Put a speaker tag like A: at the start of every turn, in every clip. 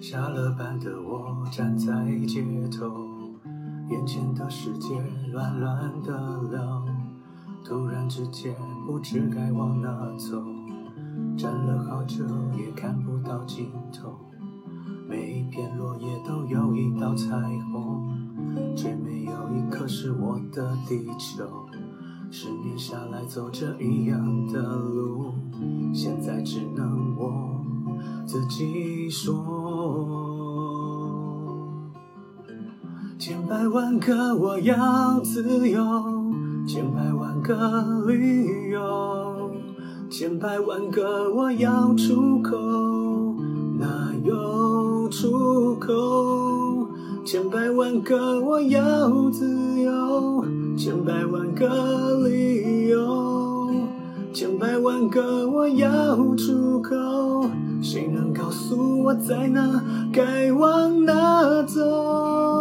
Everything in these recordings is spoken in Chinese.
A: 下了班的我站在街头，眼前的世界乱乱的流，突然之间不知该往哪走，站了好久也看不到尽头，每一片落叶都有一道彩虹，却没有一颗是我的地球。十年下来走着一样的路，现在只能我自己说。千百万个我要自由，千百万个理由，千百万个我要出口，哪有出口？千百万个我要自由。千百万个理由，千百万个我要出口，谁能告诉我在哪，该往哪走？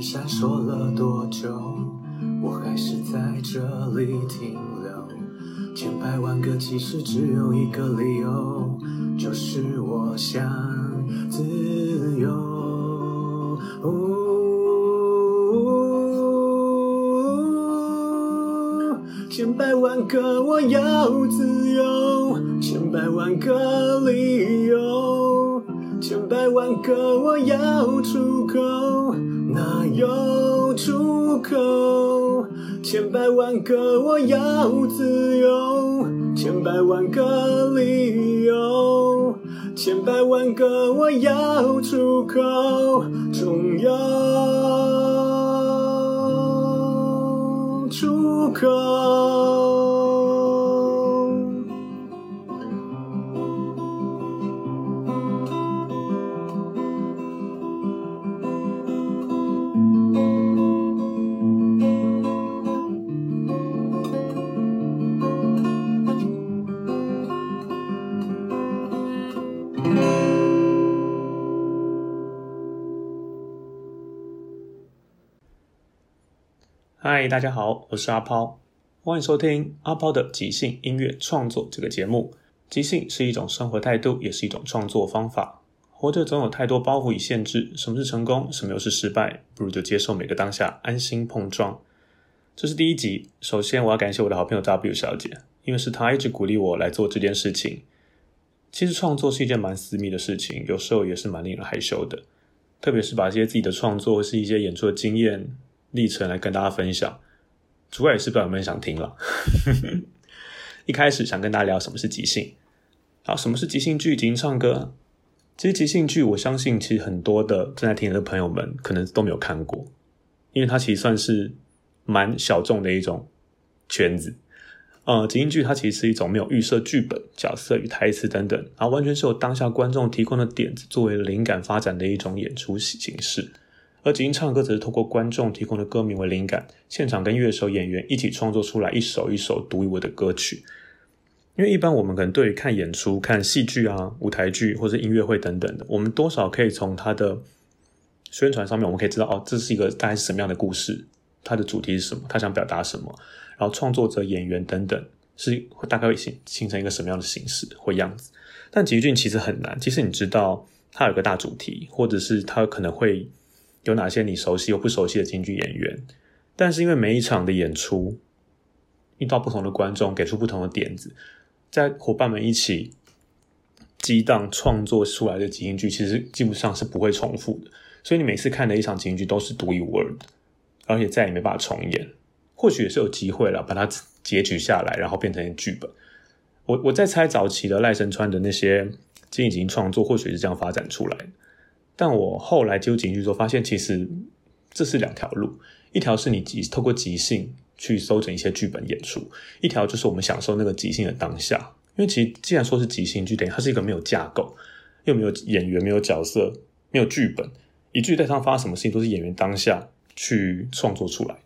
A: 闪烁了多久，我还是在这里停留。千百万个其实只有一个理由，就是我想自由。千百万个我要自由，千百万个理由，万个我要出口。哪有出口？千百万个我要自由，千百万个理由，千百万个我要出口，总有出口。
B: 嗨，大家好，我是阿抛，欢迎收听阿抛的即兴音乐创作这个节目。即兴是一种生活态度，也是一种创作方法。活着总有太多包袱与限制，什么是成功，什么又是失败？不如就接受每个当下，安心碰撞。这是第一集，首先我要感谢我的好朋友 W 小姐，因为是她一直鼓励我来做这件事情。其实创作是一件蛮私密的事情，有时候也是蛮令人害羞的，特别是把这些自己的创作或是一些演出的经验。历程来跟大家分享，主要也是不知道有没有想听了。一开始想跟大家聊什么是即兴，好，什么是即兴剧、即兴唱歌？其实即兴剧，我相信其实很多的正在听的朋友们可能都没有看过，因为它其实算是蛮小众的一种圈子。呃，即兴剧它其实是一种没有预设剧本、角色与台词等等，然后完全是由当下观众提供的点子作为灵感发展的一种演出形式。而即兴唱歌则是透过观众提供的歌名为灵感，现场跟乐手、演员一起创作出来一首一首独一无二的歌曲。因为一般我们可能对于看演出、看戏剧啊、舞台剧或者音乐会等等的，我们多少可以从它的宣传上面，我们可以知道哦，这是一个大概是什么样的故事，它的主题是什么，它想表达什么，然后创作者、演员等等是大概会形形成一个什么样的形式或样子。但即兴剧其实很难，其实你知道它有个大主题，或者是它可能会。有哪些你熟悉又不熟悉的京剧演员？但是因为每一场的演出遇到不同的观众，给出不同的点子，在伙伴们一起激荡创作出来的即兴剧，其实基本上是不会重复的。所以你每次看的一场京剧都是独一无二的，而且再也没办法重演。或许也是有机会了，把它截取下来，然后变成剧本。我我在猜早期的赖声川的那些即兴创作，或许是这样发展出来的。但我后来接触即兴剧之后，发现其实这是两条路，一条是你即透过即兴去搜整一些剧本演出，一条就是我们享受那个即兴的当下。因为其实既然说是即兴剧，等于它是一个没有架构，又没有演员、没有角色、没有剧本，一句在上发生什么事情都是演员当下去创作出来。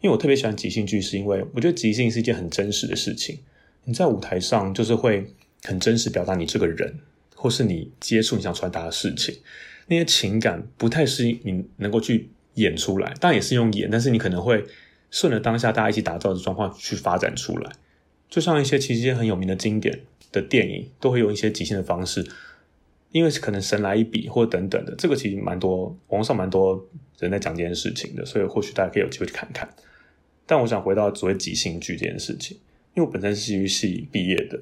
B: 因为我特别喜欢即兴剧，是因为我觉得即兴是一件很真实的事情。你在舞台上就是会很真实表达你这个人，或是你接触你想传达的事情，那些情感不太是你能够去演出来，当然也是用演，但是你可能会顺着当下大家一起打造的状况去发展出来。就像一些其实一些很有名的经典的电影，都会用一些即兴的方式，因为可能神来一笔或等等的，这个其实蛮多网上蛮多人在讲这件事情的，所以或许大家可以有机会去看看。但我想回到所谓即兴剧这件事情，因为我本身是戏剧系毕业的，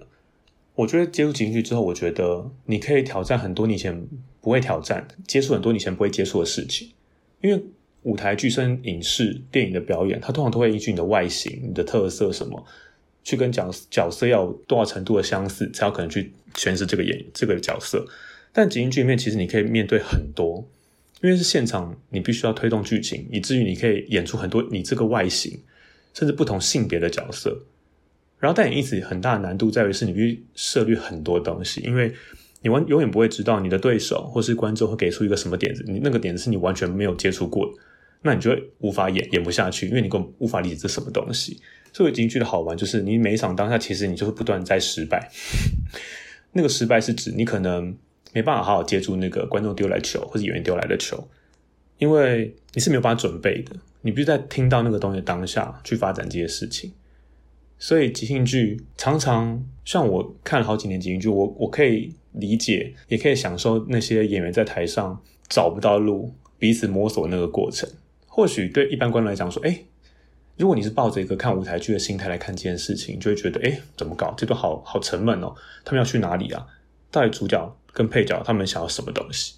B: 我觉得接触即兴剧之后，我觉得你可以挑战很多你以前不会挑战，接触很多你以前不会接触的事情。因为舞台剧、声影视、电影的表演，它通常都会依据你的外形、你的特色什么，去跟角角色要有多少程度的相似，才有可能去诠释这个演这个角色。但即兴剧里面，其实你可以面对很多。因为是现场，你必须要推动剧情，以至于你可以演出很多你这个外形，甚至不同性别的角色。然后，但也因此很大的难度在于是，你必须涉猎很多东西，因为你完永远不会知道你的对手或是观众会给出一个什么点子，你那个点子是你完全没有接触过的，那你就会无法演，演不下去，因为你根本无法理解这什么东西。所以，即兴剧的好玩就是，你每一场当下，其实你就会不断在失败。那个失败是指你可能。没办法好好接住那个观众丢来球或者演员丢来的球，因为你是没有办法准备的，你必须在听到那个东西当下去发展这些事情。所以即兴剧常常像我看了好几年即兴剧，我我可以理解，也可以享受那些演员在台上找不到路，彼此摸索那个过程。或许对一般观众来讲说，哎，如果你是抱着一个看舞台剧的心态来看这件事情，就会觉得，哎，怎么搞？这都好好沉闷哦，他们要去哪里啊？到底主角跟配角他们想要什么东西？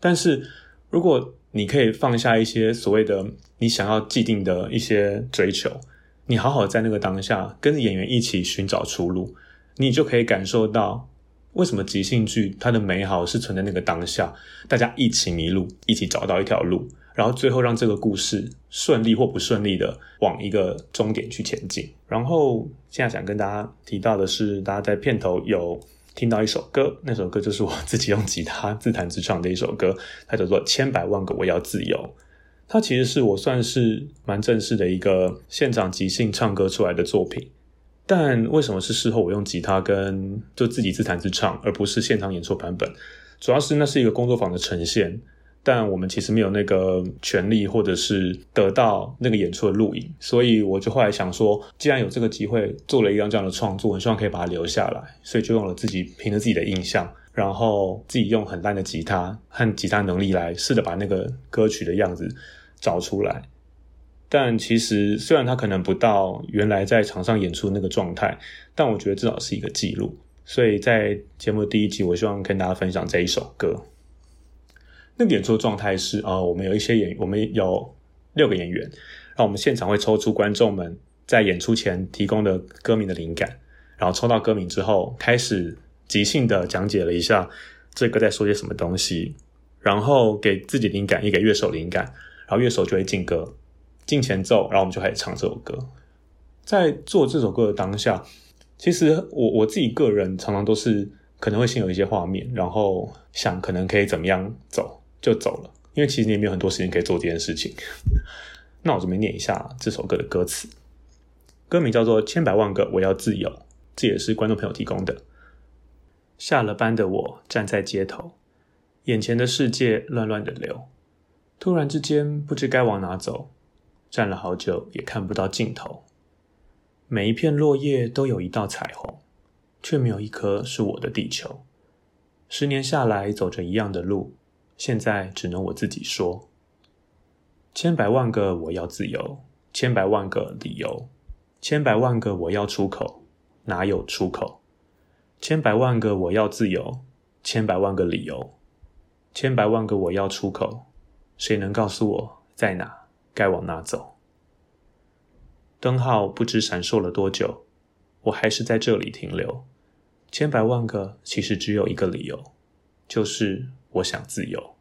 B: 但是如果你可以放下一些所谓的你想要既定的一些追求，你好好在那个当下跟演员一起寻找出路，你就可以感受到为什么即兴剧它的美好是存在那个当下，大家一起迷路，一起找到一条路，然后最后让这个故事顺利或不顺利的往一个终点去前进。然后现在想跟大家提到的是，大家在片头有。听到一首歌，那首歌就是我自己用吉他自弹自唱的一首歌，它叫做《千百万个我要自由》。它其实是我算是蛮正式的一个现场即兴唱歌出来的作品。但为什么是事后我用吉他跟就自己自弹自唱，而不是现场演出版本？主要是那是一个工作坊的呈现。但我们其实没有那个权利，或者是得到那个演出的录影，所以我就后来想说，既然有这个机会做了一样这样的创作，很希望可以把它留下来，所以就用了自己凭着自己的印象，然后自己用很烂的吉他和吉他能力来试着把那个歌曲的样子找出来。但其实虽然他可能不到原来在场上演出那个状态，但我觉得至少是一个记录。所以在节目的第一集，我希望跟大家分享这一首歌。那个演出状态是啊、我们有一些演，我们有六个演员，然后我们现场会抽出观众们在演出前提供的歌名的灵感，然后抽到歌名之后，开始即兴的讲解了一下这歌在说些什么东西，然后给自己灵感，也给乐手灵感，然后乐手就会进歌，进前奏，然后我们就开始唱这首歌。在做这首歌的当下，其实我我自己个人常常都是可能会先有一些画面，然后想可能可以怎么样走。就走了，因为其实你也没有很多时间可以做这件事情。那我准备念一下这首歌的歌词，歌名叫做《千百万个我要自由》，这也是观众朋友提供的。下了班的我站在街头，眼前的世界乱乱的流，突然之间不知该往哪走，站了好久也看不到尽头。每一片落叶都有一道彩虹，却没有一颗是我的地球。十年下来走着一样的路。现在只能我自己说，千百万个我要自由，千百万个理由，千百万个我要出口，哪有出口？千百万个我要自由，千百万个理由，千百万个我要出口，谁能告诉我在哪？该往哪走？灯号不知闪烁了多久，我还是在这里停留。千百万个其实只有一个理由，就是。我想自由，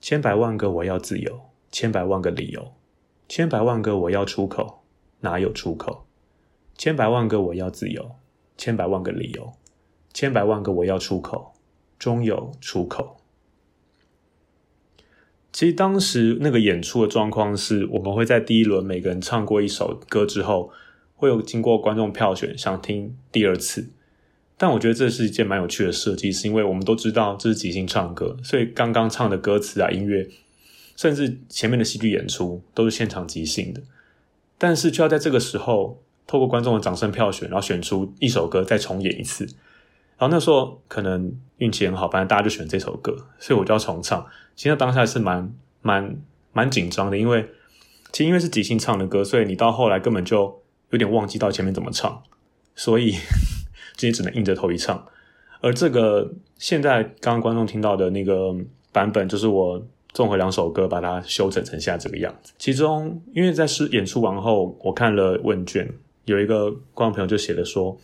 B: 千百万个我要自由，千百万个理由，千百万个我要出口，哪有出口？千百万个我要自由，千百万个理由，千百万个我要出口，终有出口。其实当时那个演出的状况是，我们会在第一轮每个人唱过一首歌之后，会有经过观众票选，想听第二次。但我觉得这是一件蛮有趣的设计，是因为我们都知道这是即兴唱歌，所以刚刚唱的歌词啊、音乐，甚至前面的戏剧演出都是现场即兴的。但是就要在这个时候，透过观众的掌声票选，然后选出一首歌再重演一次。然后那时候可能运气很好，反正大家就选这首歌，所以我就要重唱。其实当下是蛮蛮蛮紧张的，因为其实因为是即兴唱的歌，所以你到后来根本就有点忘记到前面怎么唱，所以。这也只能硬着头皮唱，而这个现在刚刚观众听到的那个版本，就是我综合两首歌把它修整成现在这个样子。其中，因为在试演出完后，我看了问卷，有一个观众朋友就写了说，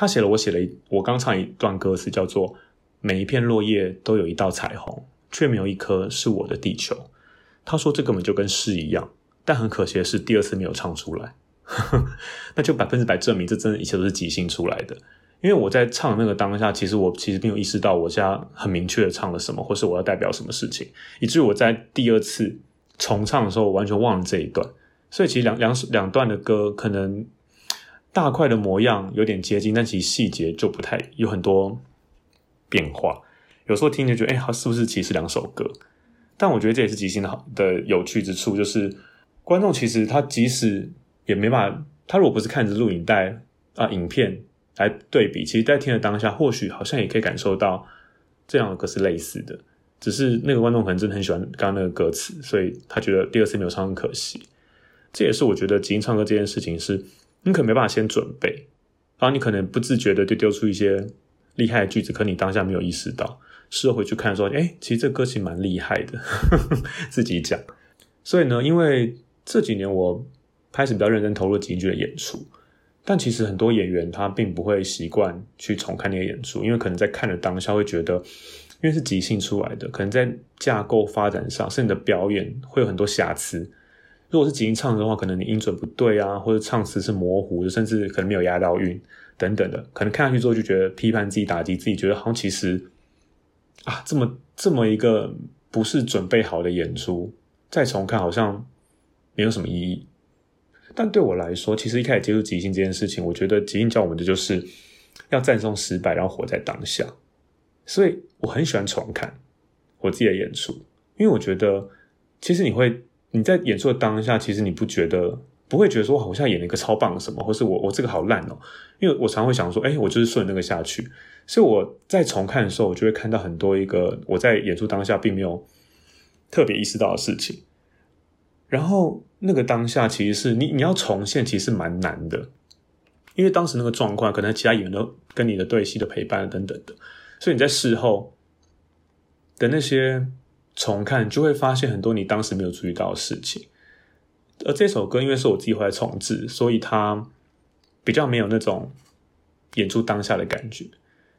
B: 他写了我写了我刚唱一段歌词，叫做“每一片落叶都有一道彩虹，却没有一颗是我的地球”。他说这根本就跟诗一样，但很可惜的是第二次没有唱出来，那就百分之百证明这真的一切都是即兴出来的。因为我在唱那个当下，其实我其实并没有意识到我现在很明确的唱了什么，或是我要代表什么事情，以至于我在第二次重唱的时候，我完全忘了这一段。所以其实两两两段的歌可能大块的模样有点接近，但其实细节就不太有很多变化。有时候听着觉得，哎，它是不是其实两首歌？但我觉得这也是即兴的好的有趣之处，就是观众其实他即使也没办法，他如果不是看着录影带啊影片。来对比，其实，在听的当下，或许好像也可以感受到这样的歌是类似的，只是那个观众可能真的很喜欢刚刚那个歌词，所以他觉得第二次没有唱很可惜。这也是我觉得即兴唱歌这件事情是，你可能没办法先准备，然后你可能不自觉的就丢出一些厉害的句子，可你当下没有意识到，事后回去看说，哎，其实这歌词蛮厉害的，自己讲。所以呢，因为这几年我开始比较认真投入即剧的演出。但其实很多演员他并不会习惯去重看那个演出，因为可能在看的当下会觉得，因为是即兴出来的，可能在架构发展上，甚至你的表演会有很多瑕疵。如果是即兴唱的话，可能你音准不对啊，或者唱词是模糊的，甚至可能没有押到韵等等的，可能看下去之后就觉得批判自己、打击自己，觉得好像其实啊，这么这么一个不是准备好的演出，再重看好像没有什么意义。但对我来说，其实一开始接触即兴这件事情，我觉得即兴教我们的就是要赞颂失败，然后活在当下。所以我很喜欢重看我自己的演出，因为我觉得其实你会你在演出的当下，其实你不觉得不会觉得说我好像演了一个超棒的什么，或是我我这个好烂哦。因为我常会想说，哎，我就是顺那个下去。所以我在重看的时候，我就会看到很多一个我在演出当下并没有特别意识到的事情。然后那个当下其实是你你要重现，其实蛮难的，因为当时那个状况，可能其他演员都跟你的对戏的陪伴等等的，所以你在事后的那些重看，就会发现很多你当时没有注意到的事情。而这首歌因为是我自己回来重制，所以它比较没有那种演出当下的感觉。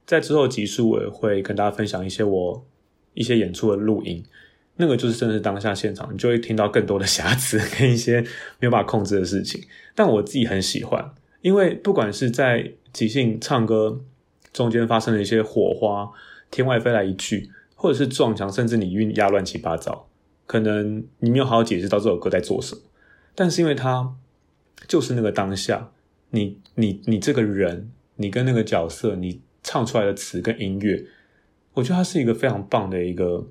B: 在之后集数，我也会跟大家分享一些我一些演出的录音。那个就是真的是当下现场，你就会听到更多的瑕疵跟一些没有办法控制的事情。但我自己很喜欢，因为不管是在即兴唱歌中间发生的一些火花，天外飞来一句，或者是撞墙，甚至你韵押乱七八糟，可能你没有好好解释到这首歌在做什么。但是因为它就是那个当下，你你你这个人，你跟那个角色，你唱出来的词跟音乐，我觉得它是一个非常棒的一个。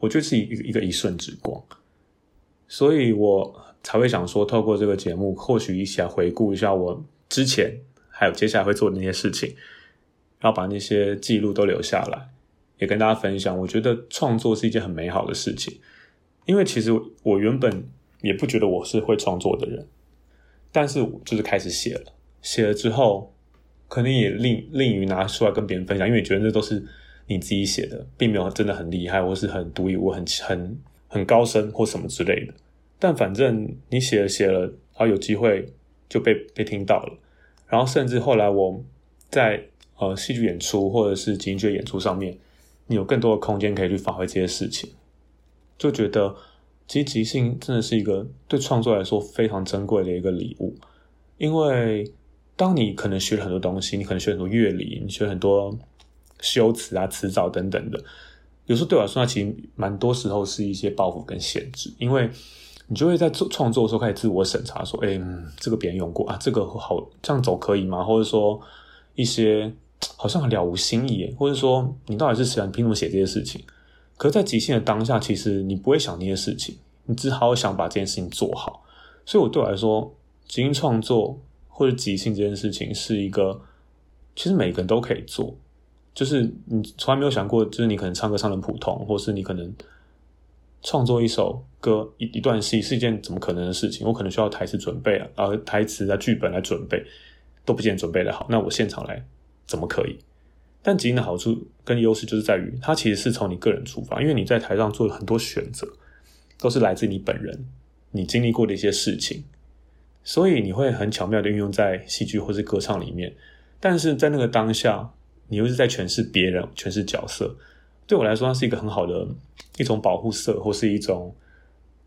B: 我觉得是一一个一瞬之光，所以我才会想说，透过这个节目，或许一起来回顾一下我之前还有接下来会做的那些事情，然后把那些记录都留下来，也跟大家分享。我觉得创作是一件很美好的事情，因为其实我原本也不觉得我是会创作的人，但是就是开始写了，写了之后，可能也另另于拿出来跟别人分享，因为觉得这都是。你自己写的，并没有真的很厉害，或是很独一无二、很很很高深或什么之类的。但反正你写了写了，然后有机会就被被听到了。然后甚至后来我在呃戏剧演出或者是即兴剧演出上面，你有更多的空间可以去发挥这些事情，就觉得其实即兴真的是一个对创作来说非常珍贵的一个礼物。因为当你可能学了很多东西，你可能学很多乐理，你学很多。修辞啊、词藻等等的，有时候对我来说，那其实蛮多时候是一些包袱跟限制。因为你就会在做创作的时候开始自我审查，说，哎，这个别人用过啊，这个好这样走可以吗？或者说一些好像很了无新意，或者说你到底是谁啊？你凭什么写这些事情？可是，在即兴的当下，其实你不会想那些事情，你只好想把这件事情做好。所以，我对我来说，即兴创作或者即兴这件事情是一个，其实每个人都可以做。就是你从来没有想过，就是你可能唱歌唱的普通，或是你可能创作一首歌、一一段戏是一件怎么可能的事情？我可能需要台词准备啊，呃，台词啊、剧本来准备，都不见准备的好。那我现场来怎么可以？但即兴的好处跟优势就是在于，它其实是从你个人出发，因为你在台上做了很多选择，都是来自你本人，你经历过的一些事情，所以你会很巧妙的运用在戏剧或是歌唱里面。但是在那个当下，你又是在诠释别人，诠释角色。对我来说，它是一个很好的一种保护色，或是一种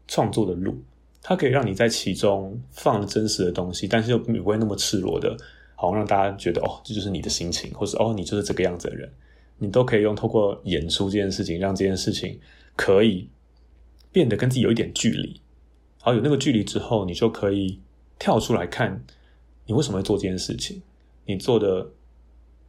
B: 创作的路。它可以让你在其中放真实的东西，但是又不会那么赤裸的。好让大家觉得哦，这就是你的心情，或是哦，你就是这个样子的人，你都可以用透过演出这件事情，让这件事情可以变得跟自己有一点距离。好，有那个距离之后，你就可以跳出来看，你为什么会做这件事情，你做的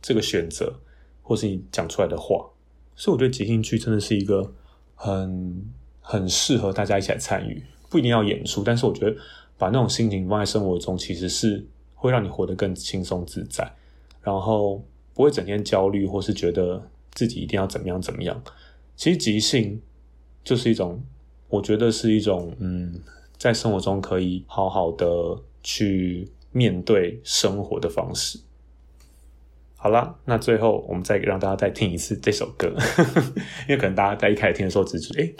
B: 这个选择，或是你讲出来的话。所以，我觉得即兴剧真的是一个很很适合大家一起来参与，不一定要演出，但是我觉得把那种心情放在生活中，其实是。会让你活得更轻松自在，然后不会整天焦虑，或是觉得自己一定要怎么样怎么样。其实即兴就是一种，我觉得是一种，嗯，在生活中可以好好的去面对生活的方式。好啦，那最后我们再让大家再听一次这首歌，因为可能大家在一开始听的时候只是诶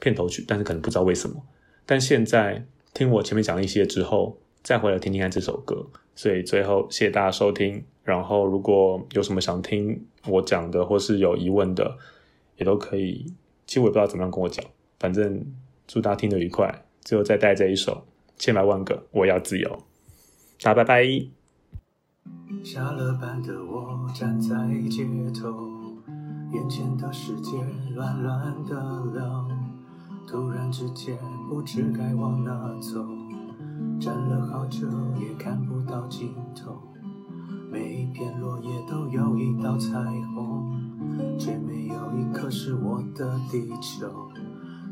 B: 片头曲，但是可能不知道为什么。但现在听我前面讲了一些之后。再回来听听看这首歌，所以最后谢谢大家收听。然后如果有什么想听我讲的，或是有疑问的，也都可以。其实我也不知道怎么样跟我讲，反正祝大家听得愉快。最后再带这一首《千百万个我要自由》，大家拜拜。
A: 下了班的我站在街头，眼前的世界乱乱的流，突然之间不知该往哪走。站了好久也看不到尽头，每一片落叶都有一道彩虹，却没有一颗是我的地球。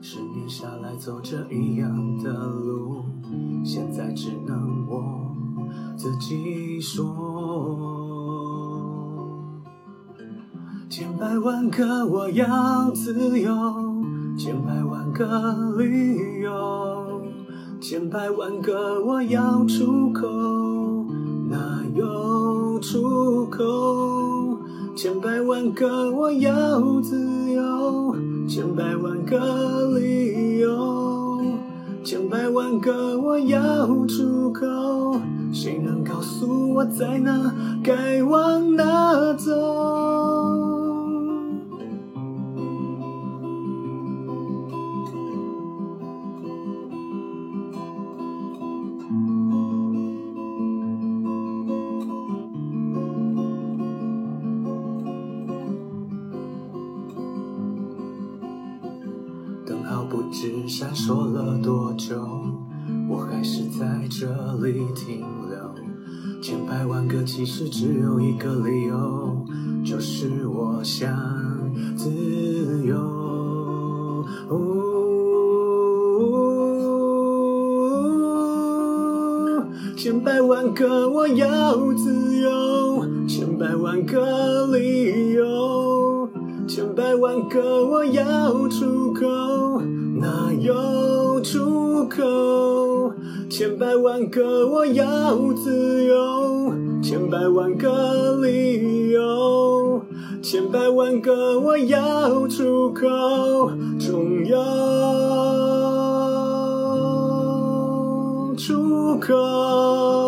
A: 十年下来走着一样的路，现在只能我自己说。千百万个我要自由，千百万个理由。千百万个我要出口，哪有出口？千百万个我要自由，千百万个理由，千百万个我要出口。谁能告诉我在哪，该往哪走？里停留。千百万个其实只有一个理由，就是我想自由。千百万个我要自由，千百万个理由，千百万个我要出口。哪有出口？千百万个我要自由，千百万个理由，千百万个我要出口，总有出口。